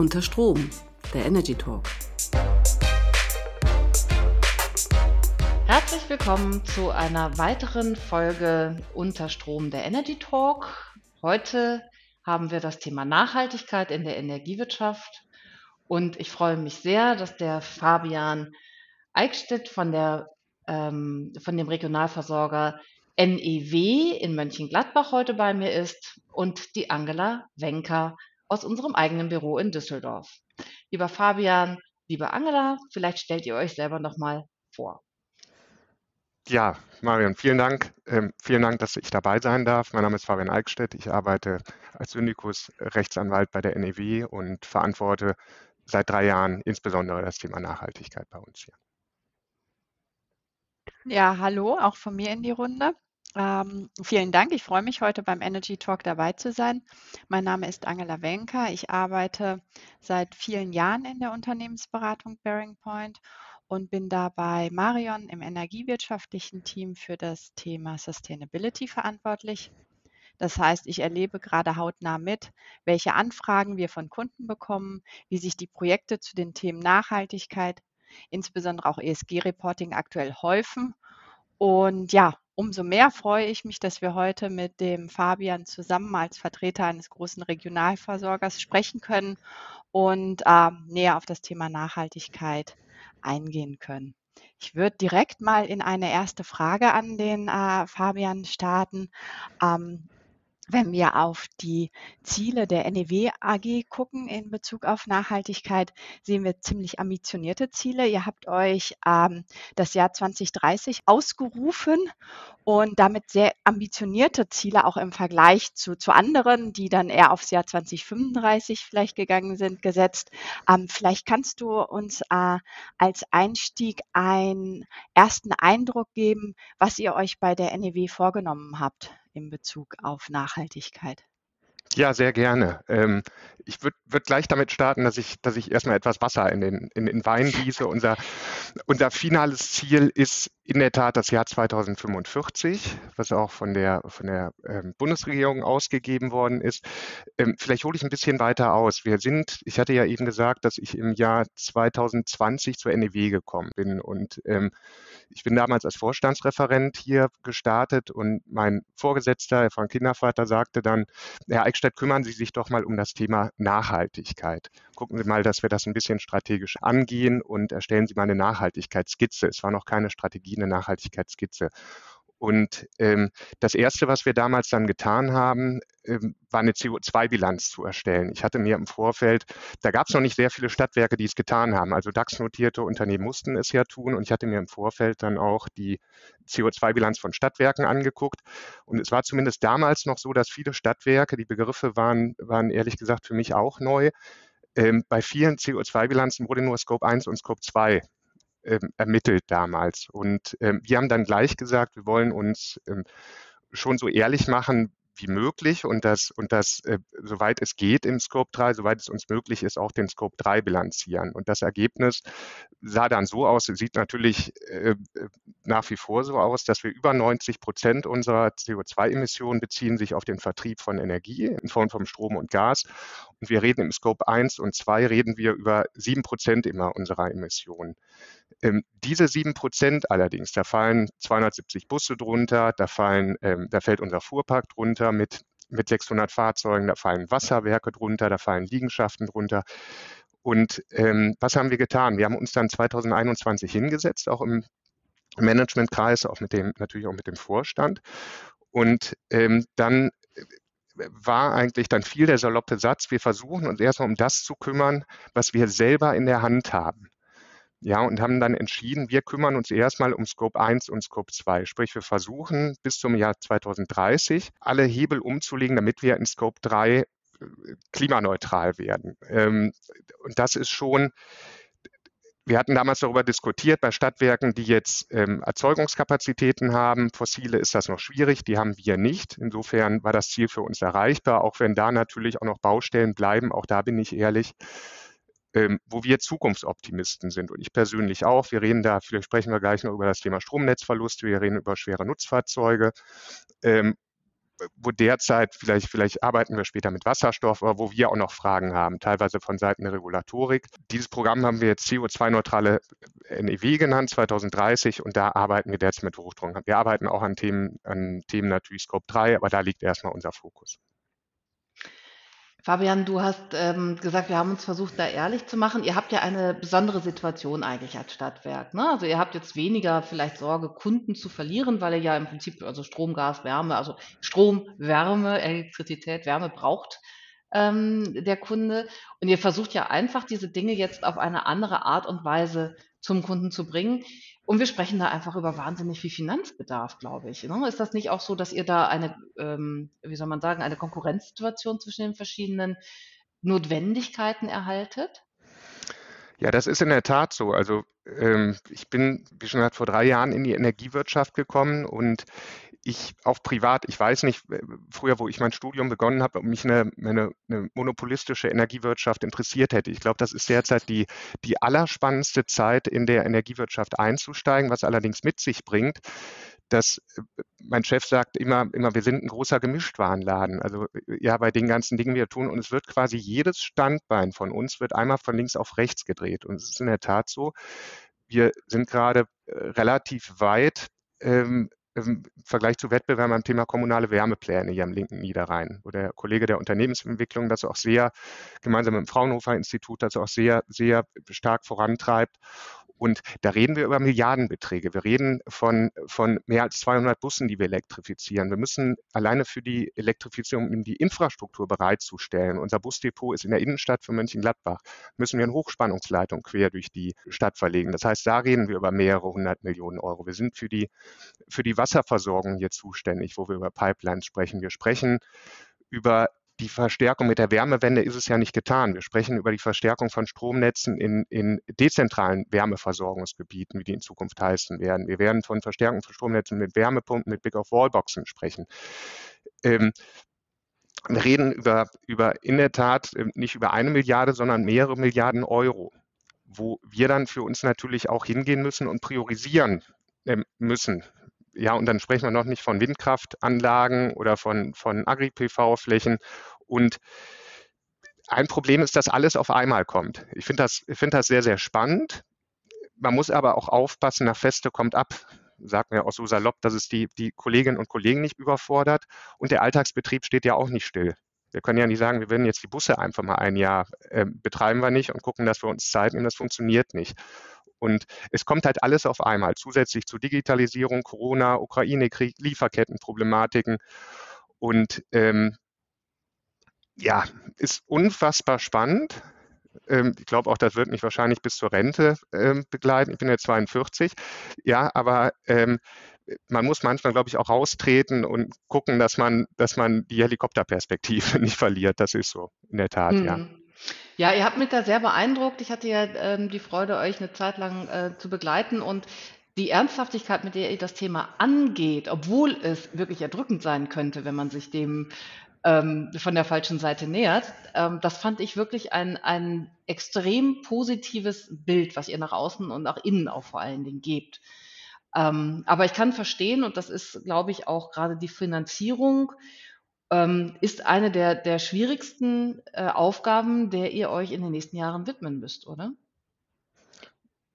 Unter Strom, der Energy Talk. Herzlich willkommen zu einer weiteren Folge Unter Strom, der Energy Talk. Heute haben wir das Thema Nachhaltigkeit in der Energiewirtschaft und ich freue mich sehr, dass der Fabian Eickstedt von, der, ähm, von dem Regionalversorger NEW in Mönchengladbach heute bei mir ist und die Angela Wenker aus unserem eigenen Büro in Düsseldorf. Lieber Fabian, liebe Angela, vielleicht stellt ihr euch selber noch mal vor. Ja, Marion, vielen Dank. Ähm, vielen Dank, dass ich dabei sein darf. Mein Name ist Fabian Eickstedt. Ich arbeite als Syndikus Rechtsanwalt bei der NEW und verantworte seit drei Jahren insbesondere das Thema Nachhaltigkeit bei uns hier. Ja, hallo, auch von mir in die Runde. Ähm, vielen Dank. Ich freue mich, heute beim Energy Talk dabei zu sein. Mein Name ist Angela Wenker. Ich arbeite seit vielen Jahren in der Unternehmensberatung Bearing Point und bin da bei Marion im energiewirtschaftlichen Team für das Thema Sustainability verantwortlich. Das heißt, ich erlebe gerade hautnah mit, welche Anfragen wir von Kunden bekommen, wie sich die Projekte zu den Themen Nachhaltigkeit, insbesondere auch ESG-Reporting aktuell häufen. Und ja, umso mehr freue ich mich, dass wir heute mit dem Fabian zusammen als Vertreter eines großen Regionalversorgers sprechen können und äh, näher auf das Thema Nachhaltigkeit eingehen können. Ich würde direkt mal in eine erste Frage an den äh, Fabian starten. Ähm, wenn wir auf die Ziele der NEW AG gucken in Bezug auf Nachhaltigkeit, sehen wir ziemlich ambitionierte Ziele. Ihr habt euch ähm, das Jahr 2030 ausgerufen und damit sehr ambitionierte Ziele auch im Vergleich zu, zu anderen, die dann eher aufs Jahr 2035 vielleicht gegangen sind, gesetzt. Ähm, vielleicht kannst du uns äh, als Einstieg einen ersten Eindruck geben, was ihr euch bei der NEW vorgenommen habt in Bezug auf Nachhaltigkeit? Ja, sehr gerne. Ähm, ich würde würd gleich damit starten, dass ich, dass ich erstmal etwas Wasser in den, in den Wein gieße. Unser, unser finales Ziel ist in der Tat das Jahr 2045, was auch von der, von der ähm, Bundesregierung ausgegeben worden ist. Ähm, vielleicht hole ich ein bisschen weiter aus. Wir sind, ich hatte ja eben gesagt, dass ich im Jahr 2020 zur NEW gekommen bin und ähm, ich bin damals als Vorstandsreferent hier gestartet und mein Vorgesetzter, Herr Frank Kindervater, sagte dann, Herr Eickstedt, kümmern Sie sich doch mal um das Thema Nachhaltigkeit. Gucken Sie mal, dass wir das ein bisschen strategisch angehen und erstellen Sie mal eine Nachhaltigkeitsskizze. Es war noch keine Strategie, eine Nachhaltigkeitsskizze. Und ähm, das Erste, was wir damals dann getan haben, ähm, war eine CO2-Bilanz zu erstellen. Ich hatte mir im Vorfeld, da gab es noch nicht sehr viele Stadtwerke, die es getan haben. Also DAX-notierte Unternehmen mussten es ja tun. Und ich hatte mir im Vorfeld dann auch die CO2-Bilanz von Stadtwerken angeguckt. Und es war zumindest damals noch so, dass viele Stadtwerke, die Begriffe waren, waren ehrlich gesagt für mich auch neu. Ähm, bei vielen CO2-Bilanzen wurde nur Scope 1 und Scope 2 ähm, ermittelt damals. Und ähm, wir haben dann gleich gesagt, wir wollen uns ähm, schon so ehrlich machen, wie möglich und das, und das, äh, soweit es geht im Scope 3, soweit es uns möglich ist, auch den Scope 3 bilanzieren. Und das Ergebnis sah dann so aus, sieht natürlich äh, nach wie vor so aus, dass wir über 90 Prozent unserer CO2-Emissionen beziehen sich auf den Vertrieb von Energie in Form von Strom und Gas. Und wir reden im Scope 1 und 2 reden wir über sieben Prozent immer unserer Emissionen. Ähm, diese sieben Prozent allerdings, da fallen 270 Busse drunter, da, fallen, ähm, da fällt unser Fuhrpark drunter mit, mit 600 Fahrzeugen, da fallen Wasserwerke drunter, da fallen Liegenschaften drunter. Und ähm, was haben wir getan? Wir haben uns dann 2021 hingesetzt, auch im Managementkreis, auch mit dem, natürlich auch mit dem Vorstand. Und ähm, dann äh, war eigentlich dann viel der saloppe Satz, wir versuchen uns erstmal um das zu kümmern, was wir selber in der Hand haben. Ja, und haben dann entschieden, wir kümmern uns erstmal um Scope 1 und Scope 2. Sprich, wir versuchen bis zum Jahr 2030 alle Hebel umzulegen, damit wir in Scope 3 äh, klimaneutral werden. Ähm, und das ist schon, wir hatten damals darüber diskutiert, bei Stadtwerken, die jetzt ähm, Erzeugungskapazitäten haben, fossile ist das noch schwierig, die haben wir nicht. Insofern war das Ziel für uns erreichbar, auch wenn da natürlich auch noch Baustellen bleiben, auch da bin ich ehrlich ähm, wo wir Zukunftsoptimisten sind und ich persönlich auch. Wir reden da, vielleicht sprechen wir gleich noch über das Thema Stromnetzverluste, wir reden über schwere Nutzfahrzeuge. Ähm, wo derzeit, vielleicht, vielleicht arbeiten wir später mit Wasserstoff, aber wo wir auch noch Fragen haben, teilweise von Seiten der Regulatorik. Dieses Programm haben wir jetzt CO2-neutrale NEW genannt, 2030, und da arbeiten wir derzeit mit Hochdruck. Wir arbeiten auch an Themen, an Themen natürlich Scope 3, aber da liegt erstmal unser Fokus. Fabian, du hast ähm, gesagt, wir haben uns versucht, da ehrlich zu machen. Ihr habt ja eine besondere Situation eigentlich als Stadtwerk. Ne? Also ihr habt jetzt weniger vielleicht Sorge, Kunden zu verlieren, weil ihr ja im Prinzip also Strom, Gas, Wärme, also Strom, Wärme, Elektrizität, Wärme braucht ähm, der Kunde. Und ihr versucht ja einfach, diese Dinge jetzt auf eine andere Art und Weise zum Kunden zu bringen. Und wir sprechen da einfach über wahnsinnig viel Finanzbedarf, glaube ich. Ne? Ist das nicht auch so, dass ihr da eine, ähm, wie soll man sagen, eine Konkurrenzsituation zwischen den verschiedenen Notwendigkeiten erhaltet? Ja, das ist in der Tat so. Also ähm, ich bin, wie schon gesagt, vor drei Jahren in die Energiewirtschaft gekommen und ich auch privat, ich weiß nicht, früher, wo ich mein Studium begonnen habe, ob mich eine, eine, eine monopolistische Energiewirtschaft interessiert hätte. Ich glaube, das ist derzeit die, die allerspannendste Zeit, in der Energiewirtschaft einzusteigen, was allerdings mit sich bringt, dass mein Chef sagt immer, immer, wir sind ein großer Gemischtwarenladen. Also ja, bei den ganzen Dingen, die wir tun, und es wird quasi jedes Standbein von uns wird einmal von links auf rechts gedreht. Und es ist in der Tat so, wir sind gerade äh, relativ weit ähm, im Vergleich zu Wettbewerbern beim Thema kommunale Wärmepläne hier am linken Niederrhein, wo der Kollege der Unternehmensentwicklung das auch sehr, gemeinsam mit dem Fraunhofer Institut, das auch sehr, sehr stark vorantreibt. Und da reden wir über Milliardenbeträge. Wir reden von, von mehr als 200 Bussen, die wir elektrifizieren. Wir müssen alleine für die Elektrifizierung die Infrastruktur bereitzustellen. Unser Busdepot ist in der Innenstadt für Mönchengladbach. Müssen wir eine Hochspannungsleitung quer durch die Stadt verlegen. Das heißt, da reden wir über mehrere hundert Millionen Euro. Wir sind für die, für die Wasserversorgung hier zuständig, wo wir über Pipelines sprechen. Wir sprechen über die Verstärkung mit der Wärmewende ist es ja nicht getan. Wir sprechen über die Verstärkung von Stromnetzen in, in dezentralen Wärmeversorgungsgebieten, wie die in Zukunft heißen werden. Wir werden von Verstärkung von Stromnetzen mit Wärmepumpen, mit Big of Wallboxen sprechen. Ähm, wir reden über, über in der Tat ähm, nicht über eine Milliarde, sondern mehrere Milliarden Euro, wo wir dann für uns natürlich auch hingehen müssen und priorisieren ähm, müssen ja, und dann sprechen wir noch nicht von Windkraftanlagen oder von, von Agri-PV-Flächen. Und ein Problem ist, dass alles auf einmal kommt. Ich finde das, find das sehr, sehr spannend. Man muss aber auch aufpassen, nach Feste kommt ab. Sagt mir auch so salopp, dass es die, die Kolleginnen und Kollegen nicht überfordert. Und der Alltagsbetrieb steht ja auch nicht still. Wir können ja nicht sagen, wir werden jetzt die Busse einfach mal ein Jahr äh, betreiben wir nicht und gucken, dass wir uns Zeit nehmen. Das funktioniert nicht. Und es kommt halt alles auf einmal, zusätzlich zu Digitalisierung, Corona, Ukraine-Krieg, Lieferkettenproblematiken. Und ähm, ja, ist unfassbar spannend. Ähm, ich glaube auch, das wird mich wahrscheinlich bis zur Rente ähm, begleiten. Ich bin jetzt 42. Ja, aber ähm, man muss manchmal, glaube ich, auch raustreten und gucken, dass man, dass man die Helikopterperspektive nicht verliert. Das ist so, in der Tat, hm. ja. Ja, ihr habt mich da sehr beeindruckt. Ich hatte ja ähm, die Freude, euch eine Zeit lang äh, zu begleiten und die Ernsthaftigkeit, mit der ihr das Thema angeht, obwohl es wirklich erdrückend sein könnte, wenn man sich dem ähm, von der falschen Seite nähert, ähm, das fand ich wirklich ein, ein extrem positives Bild, was ihr nach außen und nach innen auch vor allen Dingen gebt. Ähm, aber ich kann verstehen, und das ist, glaube ich, auch gerade die Finanzierung ähm, ist eine der, der schwierigsten äh, Aufgaben, der ihr euch in den nächsten Jahren widmen müsst, oder?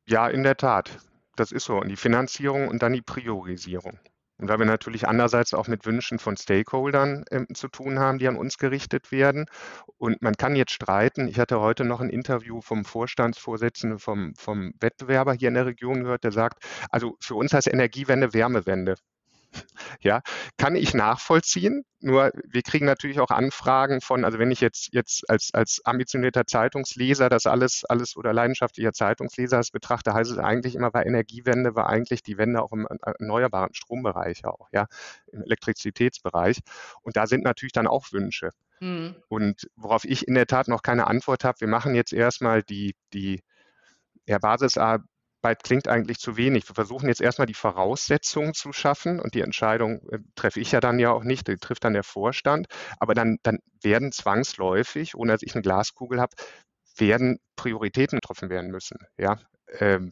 Ja, in der Tat. Das ist so. Und die Finanzierung und dann die Priorisierung. Und weil wir natürlich andererseits auch mit Wünschen von Stakeholdern äh, zu tun haben, die an uns gerichtet werden. Und man kann jetzt streiten. Ich hatte heute noch ein Interview vom Vorstandsvorsitzenden vom, vom Wettbewerber hier in der Region gehört, der sagt, also für uns heißt Energiewende Wärmewende. Ja, kann ich nachvollziehen. Nur wir kriegen natürlich auch Anfragen von, also wenn ich jetzt, jetzt als, als ambitionierter Zeitungsleser das alles, alles oder leidenschaftlicher Zeitungsleser das betrachte, heißt es eigentlich immer, war Energiewende, war eigentlich die Wende auch im erneuerbaren Strombereich auch, ja, im Elektrizitätsbereich. Und da sind natürlich dann auch Wünsche. Mhm. Und worauf ich in der Tat noch keine Antwort habe, wir machen jetzt erstmal die, die ja, Basis weit klingt eigentlich zu wenig. Wir versuchen jetzt erstmal die Voraussetzungen zu schaffen und die Entscheidung äh, treffe ich ja dann ja auch nicht, die trifft dann der Vorstand. Aber dann, dann werden zwangsläufig, ohne dass ich eine Glaskugel habe, werden Prioritäten getroffen werden müssen. Ja, ähm,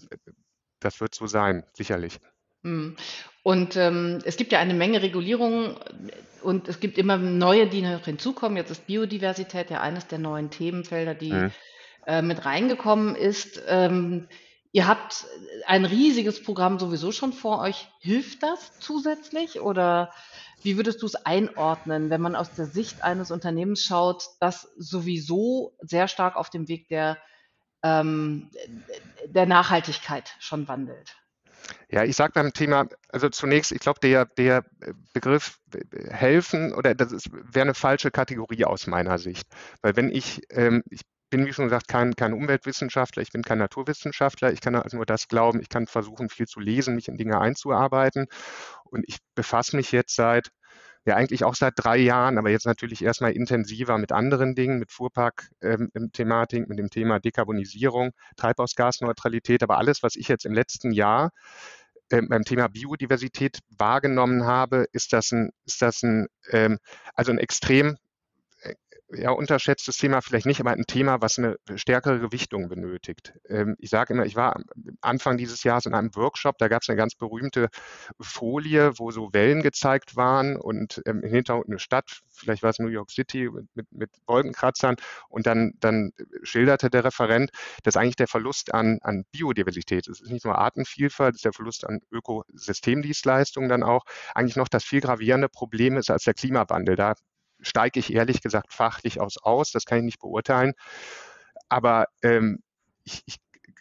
das wird so sein, sicherlich. Mhm. Und ähm, es gibt ja eine Menge Regulierungen und es gibt immer neue, die noch hinzukommen. Jetzt ist Biodiversität ja eines der neuen Themenfelder, die mhm. äh, mit reingekommen ist. Ähm, ihr habt ein riesiges Programm sowieso schon vor euch. Hilft das zusätzlich oder wie würdest du es einordnen, wenn man aus der Sicht eines Unternehmens schaut, das sowieso sehr stark auf dem Weg der, ähm, der Nachhaltigkeit schon wandelt? Ja, ich sage beim Thema, also zunächst, ich glaube, der, der Begriff helfen oder das wäre eine falsche Kategorie aus meiner Sicht. Weil wenn ich, ähm, ich bin, wie schon gesagt, kein, kein Umweltwissenschaftler, ich bin kein Naturwissenschaftler, ich kann also nur das glauben, ich kann versuchen, viel zu lesen, mich in Dinge einzuarbeiten. Und ich befasse mich jetzt seit ja eigentlich auch seit drei Jahren, aber jetzt natürlich erstmal intensiver mit anderen Dingen, mit Fuhrpark-Thematik, ähm, mit dem Thema Dekarbonisierung, Treibhausgasneutralität, aber alles, was ich jetzt im letzten Jahr äh, beim Thema Biodiversität wahrgenommen habe, ist das ein, ist das ein ähm, also ein extrem ja, unterschätztes Thema vielleicht nicht, aber ein Thema, was eine stärkere Gewichtung benötigt. Ähm, ich sage immer, ich war Anfang dieses Jahres in einem Workshop, da gab es eine ganz berühmte Folie, wo so Wellen gezeigt waren und ähm, im Hintergrund eine Stadt, vielleicht war es New York City mit, mit Wolkenkratzern und dann, dann schilderte der Referent, dass eigentlich der Verlust an, an Biodiversität, es ist nicht nur Artenvielfalt, es ist der Verlust an Ökosystemdienstleistungen dann auch, eigentlich noch das viel gravierende Problem ist als der Klimawandel. Da steige ich ehrlich gesagt fachlich aus aus, das kann ich nicht beurteilen. Aber ähm, ich, ich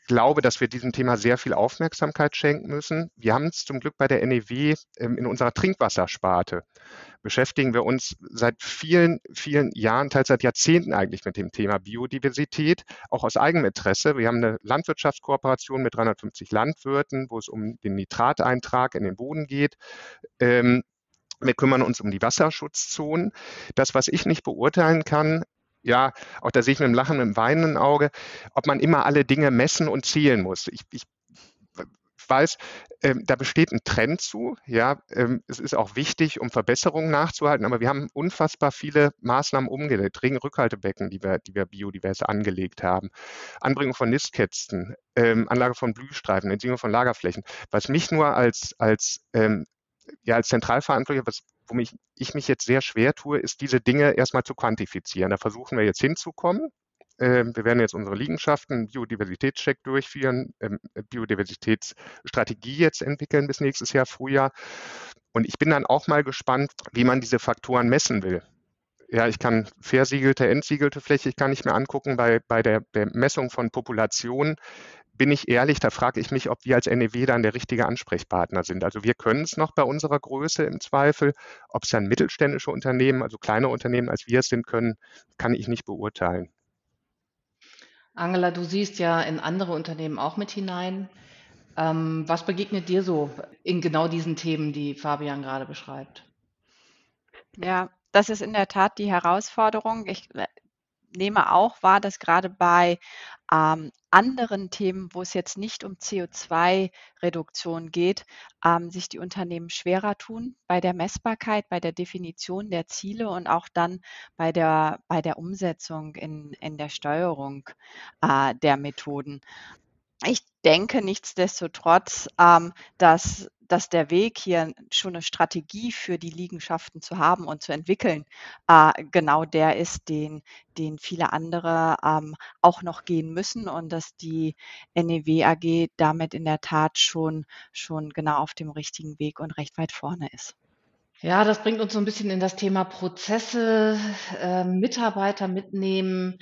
glaube, dass wir diesem Thema sehr viel Aufmerksamkeit schenken müssen. Wir haben es zum Glück bei der NEW ähm, in unserer Trinkwassersparte. Beschäftigen wir uns seit vielen, vielen Jahren, teils seit Jahrzehnten eigentlich mit dem Thema Biodiversität, auch aus eigenem Interesse. Wir haben eine Landwirtschaftskooperation mit 350 Landwirten, wo es um den Nitrateintrag in den Boden geht. Ähm, wir kümmern uns um die Wasserschutzzonen. Das, was ich nicht beurteilen kann, ja, auch da sehe ich mit dem Lachen, mit dem weinenden Auge, ob man immer alle Dinge messen und zählen muss. Ich, ich weiß, ähm, da besteht ein Trend zu. Ja, ähm, es ist auch wichtig, um Verbesserungen nachzuhalten, aber wir haben unfassbar viele Maßnahmen umgelegt, Regenrückhaltebecken, die wir, die wir biodivers angelegt haben, Anbringung von Nistkästen, ähm, Anlage von Blühstreifen, Entziehung von Lagerflächen. Was mich nur als, als ähm, ja als Zentralverantwortlicher, was, womit ich mich jetzt sehr schwer tue, ist diese Dinge erstmal zu quantifizieren. Da versuchen wir jetzt hinzukommen. Ähm, wir werden jetzt unsere Liegenschaften Biodiversitätscheck durchführen, ähm, Biodiversitätsstrategie jetzt entwickeln bis nächstes Jahr Frühjahr. Und ich bin dann auch mal gespannt, wie man diese Faktoren messen will. Ja, ich kann versiegelte, entsiegelte Fläche, ich kann nicht mehr angucken bei, bei der, der Messung von Populationen bin ich ehrlich, da frage ich mich, ob wir als NEW dann der richtige Ansprechpartner sind. Also wir können es noch bei unserer Größe im Zweifel. Ob es dann mittelständische Unternehmen, also kleine Unternehmen als wir es sind können, kann ich nicht beurteilen. Angela, du siehst ja in andere Unternehmen auch mit hinein. Ähm, was begegnet dir so in genau diesen Themen, die Fabian gerade beschreibt? Ja, das ist in der Tat die Herausforderung. Ich nehme auch wahr, dass gerade bei ähm, anderen Themen, wo es jetzt nicht um CO2-Reduktion geht, ähm, sich die Unternehmen schwerer tun bei der Messbarkeit, bei der Definition der Ziele und auch dann bei der, bei der Umsetzung in, in der Steuerung äh, der Methoden. Ich denke nichtsdestotrotz, ähm, dass dass der Weg hier schon eine Strategie für die Liegenschaften zu haben und zu entwickeln, äh, genau der ist, den, den viele andere ähm, auch noch gehen müssen und dass die NEW AG damit in der Tat schon, schon genau auf dem richtigen Weg und recht weit vorne ist. Ja, das bringt uns so ein bisschen in das Thema Prozesse, äh, Mitarbeiter mitnehmen.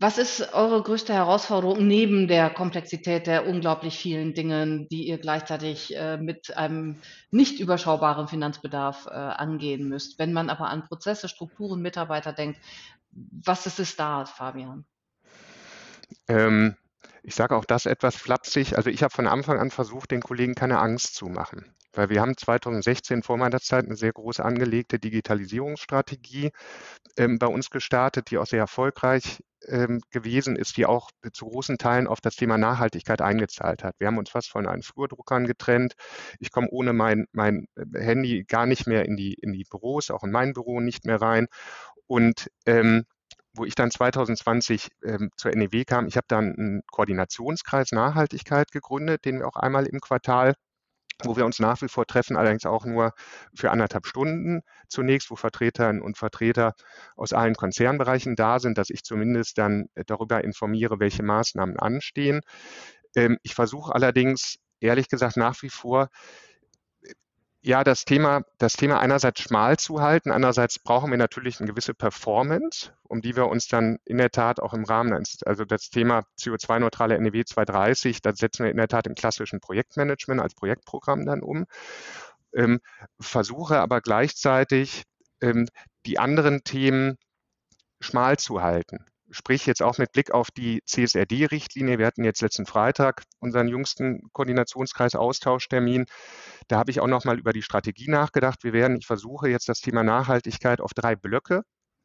Was ist eure größte Herausforderung neben der Komplexität der unglaublich vielen Dinge, die ihr gleichzeitig äh, mit einem nicht überschaubaren Finanzbedarf äh, angehen müsst? Wenn man aber an Prozesse, Strukturen, Mitarbeiter denkt, was ist es da, Fabian? Ähm, ich sage auch das etwas flapsig. Also ich habe von Anfang an versucht, den Kollegen keine Angst zu machen. Weil wir haben 2016 vor meiner Zeit eine sehr groß angelegte Digitalisierungsstrategie ähm, bei uns gestartet, die auch sehr erfolgreich ähm, gewesen ist, die auch zu großen Teilen auf das Thema Nachhaltigkeit eingezahlt hat. Wir haben uns fast von einen Flurdruckern getrennt. Ich komme ohne mein, mein äh, Handy gar nicht mehr in die, in die Büros, auch in mein Büro nicht mehr rein. Und ähm, wo ich dann 2020 ähm, zur NEW kam, ich habe dann einen Koordinationskreis Nachhaltigkeit gegründet, den wir auch einmal im Quartal wo wir uns nach wie vor treffen, allerdings auch nur für anderthalb Stunden zunächst, wo Vertreterinnen und Vertreter aus allen Konzernbereichen da sind, dass ich zumindest dann darüber informiere, welche Maßnahmen anstehen. Ähm, ich versuche allerdings, ehrlich gesagt, nach wie vor ja, das Thema, das Thema einerseits schmal zu halten, andererseits brauchen wir natürlich eine gewisse Performance, um die wir uns dann in der Tat auch im Rahmen, also das Thema CO2-neutrale NEW 230, das setzen wir in der Tat im klassischen Projektmanagement als Projektprogramm dann um, ähm, versuche aber gleichzeitig ähm, die anderen Themen schmal zu halten. Sprich jetzt auch mit Blick auf die CSRD-Richtlinie. Wir hatten jetzt letzten Freitag unseren jüngsten Koordinationskreis-Austauschtermin. Da habe ich auch noch mal über die Strategie nachgedacht. Wir werden, ich versuche jetzt das Thema Nachhaltigkeit auf drei Blöcke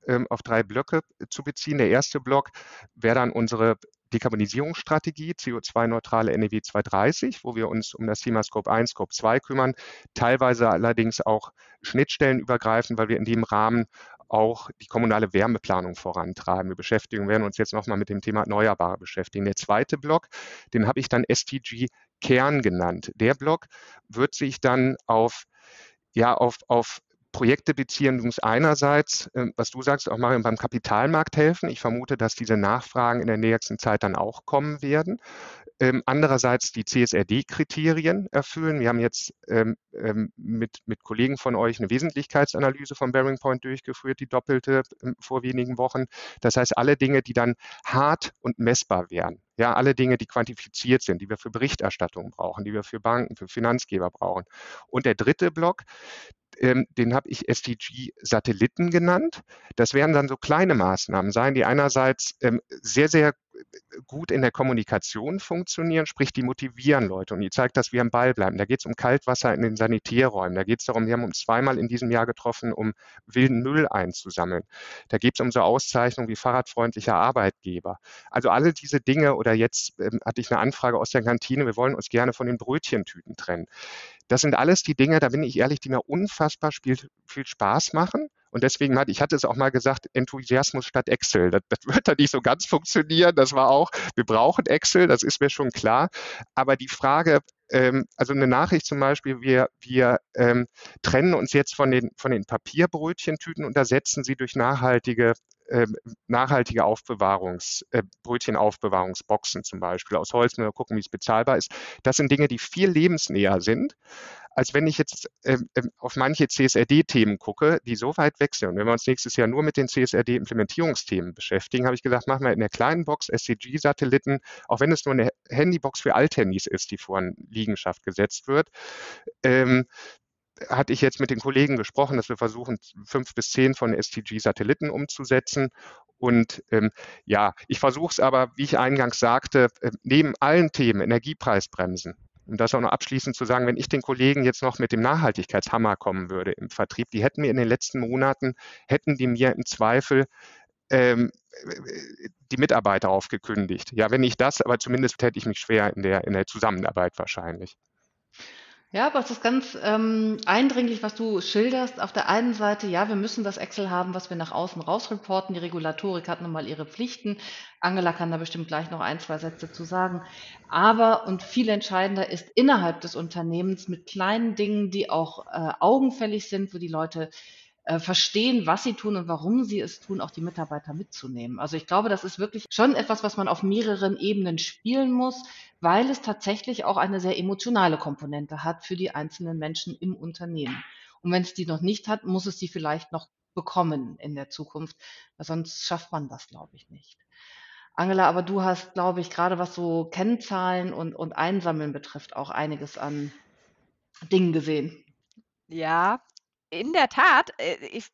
ähm, auf drei Blöcke zu beziehen. Der erste Block wäre dann unsere Dekarbonisierungsstrategie, CO2-neutrale NEW 230, wo wir uns um das Thema Scope 1, Scope 2 kümmern, teilweise allerdings auch Schnittstellen übergreifen, weil wir in dem Rahmen auch die kommunale Wärmeplanung vorantreiben. Wir beschäftigen, werden uns jetzt nochmal mit dem Thema Erneuerbare beschäftigen. Der zweite Block, den habe ich dann SDG Kern genannt. Der Block wird sich dann auf ja, auf, auf Projekte beziehen. Musst einerseits, ähm, was du sagst, auch mal beim Kapitalmarkt helfen. Ich vermute, dass diese Nachfragen in der nächsten Zeit dann auch kommen werden. Ähm, andererseits die CSRD-Kriterien erfüllen. Wir haben jetzt ähm, mit, mit Kollegen von euch eine Wesentlichkeitsanalyse von Bearing Point durchgeführt, die doppelte vor wenigen Wochen. Das heißt, alle Dinge, die dann hart und messbar wären. Ja, alle Dinge, die quantifiziert sind, die wir für Berichterstattung brauchen, die wir für Banken, für Finanzgeber brauchen. Und der dritte Block, ähm, den habe ich SDG-Satelliten genannt. Das werden dann so kleine Maßnahmen sein, die einerseits ähm, sehr, sehr gut in der Kommunikation funktionieren, sprich die motivieren Leute und die zeigt, dass wir am Ball bleiben. Da geht es um Kaltwasser in den Sanitärräumen, da geht es darum, wir haben uns zweimal in diesem Jahr getroffen, um wilden Müll einzusammeln. Da geht es um so Auszeichnungen wie fahrradfreundlicher Arbeitgeber. Also alle diese Dinge oder jetzt ähm, hatte ich eine Anfrage aus der Kantine, wir wollen uns gerne von den Brötchentüten trennen. Das sind alles die Dinge, da bin ich ehrlich, die mir unfassbar viel, viel Spaß machen. Und deswegen hatte ich hatte es auch mal gesagt, Enthusiasmus statt Excel. Das, das wird da nicht so ganz funktionieren. Das war auch, wir brauchen Excel, das ist mir schon klar. Aber die Frage, ähm, also eine Nachricht zum Beispiel, wir, wir ähm, trennen uns jetzt von den, von den Papierbrötchentüten und ersetzen sie durch nachhaltige äh, nachhaltige Aufbewahrungs, äh, Brötchenaufbewahrungsboxen zum Beispiel aus Holz, wir gucken, wie es bezahlbar ist. Das sind Dinge, die viel lebensnäher sind, als wenn ich jetzt äh, auf manche CSRD-Themen gucke, die so weit weg sind. Und wenn wir uns nächstes Jahr nur mit den CSRD-Implementierungsthemen beschäftigen, habe ich gesagt, machen wir in der kleinen Box SCG-Satelliten, auch wenn es nur eine Handybox für Althandys ist, die vor Liegenschaft gesetzt wird. Ähm, hatte ich jetzt mit den Kollegen gesprochen, dass wir versuchen, fünf bis zehn von STG-Satelliten umzusetzen. Und ähm, ja, ich versuche es aber, wie ich eingangs sagte, äh, neben allen Themen, Energiepreisbremsen, um das auch noch abschließend zu sagen, wenn ich den Kollegen jetzt noch mit dem Nachhaltigkeitshammer kommen würde im Vertrieb, die hätten mir in den letzten Monaten, hätten die mir im Zweifel ähm, die Mitarbeiter aufgekündigt. Ja, wenn nicht das, aber zumindest hätte ich mich schwer in der, in der Zusammenarbeit wahrscheinlich. Ja, aber es ist ganz ähm, eindringlich, was du schilderst. Auf der einen Seite, ja, wir müssen das Excel haben, was wir nach außen rausreporten. Die Regulatorik hat nun mal ihre Pflichten. Angela kann da bestimmt gleich noch ein, zwei Sätze zu sagen. Aber und viel entscheidender ist innerhalb des Unternehmens mit kleinen Dingen, die auch äh, augenfällig sind, wo die Leute äh, verstehen, was sie tun und warum sie es tun, auch die Mitarbeiter mitzunehmen. Also ich glaube, das ist wirklich schon etwas, was man auf mehreren Ebenen spielen muss, weil es tatsächlich auch eine sehr emotionale Komponente hat für die einzelnen Menschen im Unternehmen. Und wenn es die noch nicht hat, muss es die vielleicht noch bekommen in der Zukunft, weil sonst schafft man das, glaube ich, nicht. Angela, aber du hast, glaube ich, gerade was so Kennzahlen und, und Einsammeln betrifft, auch einiges an Dingen gesehen. Ja, in der Tat, äh, ich,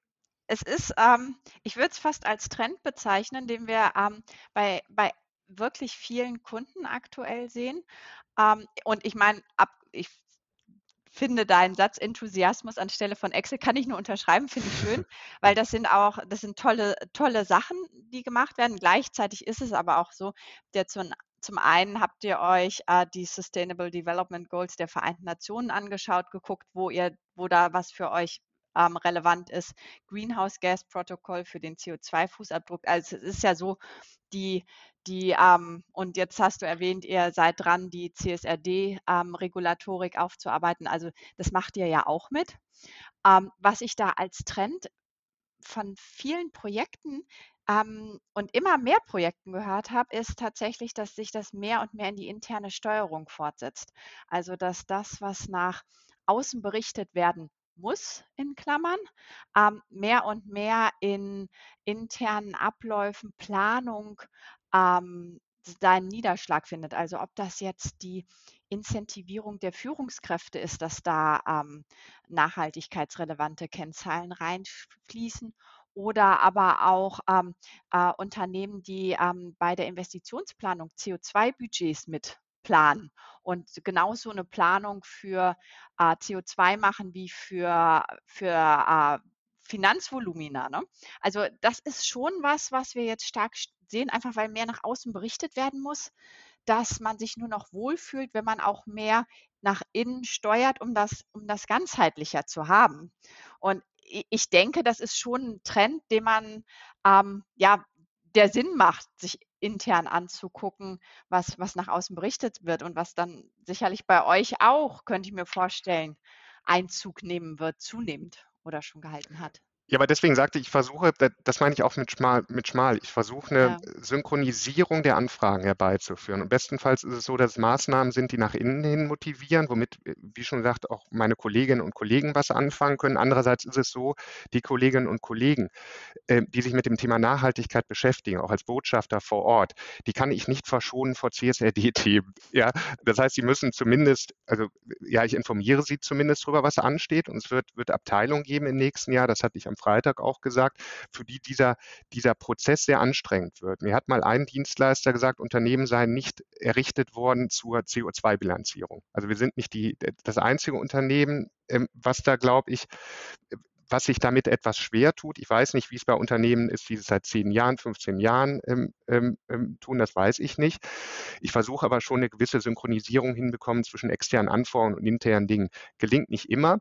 es ist, ähm, ich würde es fast als Trend bezeichnen, den wir ähm, bei, bei wirklich vielen Kunden aktuell sehen. Ähm, und ich meine, ich finde deinen Satz Enthusiasmus anstelle von Excel kann ich nur unterschreiben, finde ich schön, weil das sind auch, das sind tolle, tolle Sachen, die gemacht werden. Gleichzeitig ist es aber auch so, der zum, zum einen habt ihr euch äh, die Sustainable Development Goals der Vereinten Nationen angeschaut, geguckt, wo ihr, wo da was für euch ähm, relevant ist. Greenhouse Gas Protokoll für den CO2-Fußabdruck. Also es ist ja so, die, die, ähm, und jetzt hast du erwähnt, ihr seid dran, die CSRD-Regulatorik ähm, aufzuarbeiten. Also das macht ihr ja auch mit. Ähm, was ich da als Trend von vielen Projekten ähm, und immer mehr Projekten gehört habe, ist tatsächlich, dass sich das mehr und mehr in die interne Steuerung fortsetzt. Also dass das, was nach außen berichtet werden muss, in Klammern, ähm, mehr und mehr in internen Abläufen, Planung ähm, seinen Niederschlag findet. Also ob das jetzt die Incentivierung der Führungskräfte ist, dass da ähm, nachhaltigkeitsrelevante Kennzahlen reinfließen oder aber auch ähm, äh, Unternehmen, die ähm, bei der Investitionsplanung CO2-Budgets mit planen und genauso eine Planung für äh, CO2 machen wie für, für äh, Finanzvolumina. Ne? Also das ist schon was, was wir jetzt stark sehen, einfach weil mehr nach außen berichtet werden muss, dass man sich nur noch wohlfühlt, wenn man auch mehr nach innen steuert, um das, um das ganzheitlicher zu haben. Und ich denke, das ist schon ein Trend, den man, ähm, ja, der Sinn macht, sich intern anzugucken, was, was nach außen berichtet wird und was dann sicherlich bei euch auch, könnte ich mir vorstellen, Einzug nehmen wird, zunehmend oder schon gehalten hat. Ja, aber deswegen sagte ich, ich versuche, das meine ich auch mit schmal, mit schmal. Ich versuche eine ja. Synchronisierung der Anfragen herbeizuführen. Und bestenfalls ist es so, dass es Maßnahmen sind, die nach innen hin motivieren, womit, wie schon gesagt, auch meine Kolleginnen und Kollegen was anfangen können. Andererseits ist es so, die Kolleginnen und Kollegen, äh, die sich mit dem Thema Nachhaltigkeit beschäftigen, auch als Botschafter vor Ort, die kann ich nicht verschonen vor CSRD-Themen. Ja, das heißt, sie müssen zumindest, also ja, ich informiere sie zumindest darüber, was ansteht. Und es wird, wird Abteilungen geben im nächsten Jahr. Das hatte ich am am Freitag auch gesagt, für die dieser, dieser Prozess sehr anstrengend wird. Mir hat mal ein Dienstleister gesagt, Unternehmen seien nicht errichtet worden zur CO2-Bilanzierung. Also wir sind nicht die, das einzige Unternehmen, ähm, was da, glaube ich, was sich damit etwas schwer tut. Ich weiß nicht, wie es bei Unternehmen ist, die es seit 10 Jahren, 15 Jahren ähm, ähm, ähm, tun, das weiß ich nicht. Ich versuche aber schon eine gewisse Synchronisierung hinbekommen zwischen externen Anforderungen und internen Dingen. Gelingt nicht immer.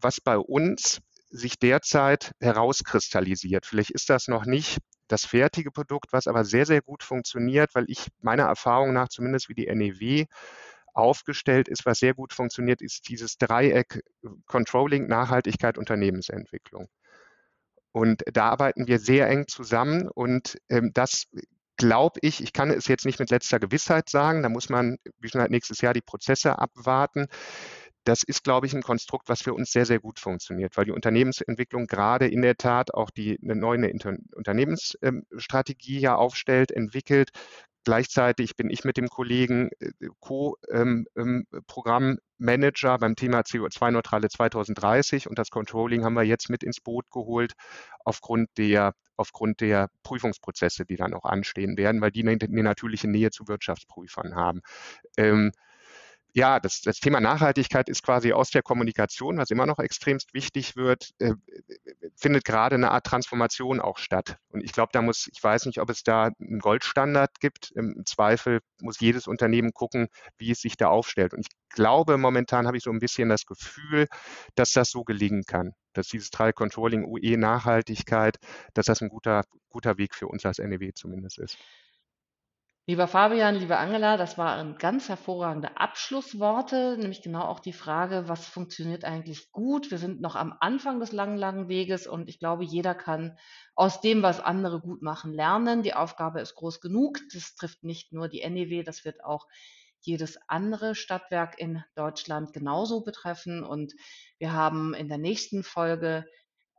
Was bei uns sich derzeit herauskristallisiert. Vielleicht ist das noch nicht das fertige Produkt, was aber sehr, sehr gut funktioniert, weil ich meiner Erfahrung nach, zumindest wie die NEW aufgestellt ist, was sehr gut funktioniert, ist dieses Dreieck Controlling, Nachhaltigkeit, Unternehmensentwicklung. Und da arbeiten wir sehr eng zusammen und ähm, das glaube ich, ich kann es jetzt nicht mit letzter Gewissheit sagen, da muss man, wie schon halt nächstes Jahr die Prozesse abwarten das ist, glaube ich, ein Konstrukt, was für uns sehr, sehr gut funktioniert, weil die Unternehmensentwicklung gerade in der Tat auch die eine neue Unternehmensstrategie ja aufstellt, entwickelt. Gleichzeitig bin ich mit dem Kollegen äh, Co-Programmmanager ähm, ähm, beim Thema CO2-Neutrale 2030 und das Controlling haben wir jetzt mit ins Boot geholt aufgrund der aufgrund der Prüfungsprozesse, die dann auch anstehen werden, weil die eine, eine natürliche Nähe zu Wirtschaftsprüfern haben. Ja, das, das Thema Nachhaltigkeit ist quasi aus der Kommunikation, was immer noch extremst wichtig wird, äh, findet gerade eine Art Transformation auch statt. Und ich glaube, da muss, ich weiß nicht, ob es da einen Goldstandard gibt. Im Zweifel muss jedes Unternehmen gucken, wie es sich da aufstellt. Und ich glaube, momentan habe ich so ein bisschen das Gefühl, dass das so gelingen kann, dass dieses Trial Controlling UE Nachhaltigkeit, dass das ein guter, guter Weg für uns als NEW zumindest ist. Lieber Fabian, liebe Angela, das waren ganz hervorragende Abschlussworte, nämlich genau auch die Frage, was funktioniert eigentlich gut? Wir sind noch am Anfang des langen, langen Weges und ich glaube, jeder kann aus dem, was andere gut machen, lernen. Die Aufgabe ist groß genug. Das trifft nicht nur die NEW, das wird auch jedes andere Stadtwerk in Deutschland genauso betreffen. Und wir haben in der nächsten Folge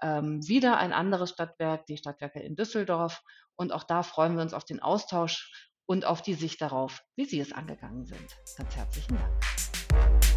ähm, wieder ein anderes Stadtwerk, die Stadtwerke in Düsseldorf. Und auch da freuen wir uns auf den Austausch und auf die Sicht darauf, wie Sie es angegangen sind. Ganz herzlichen Dank.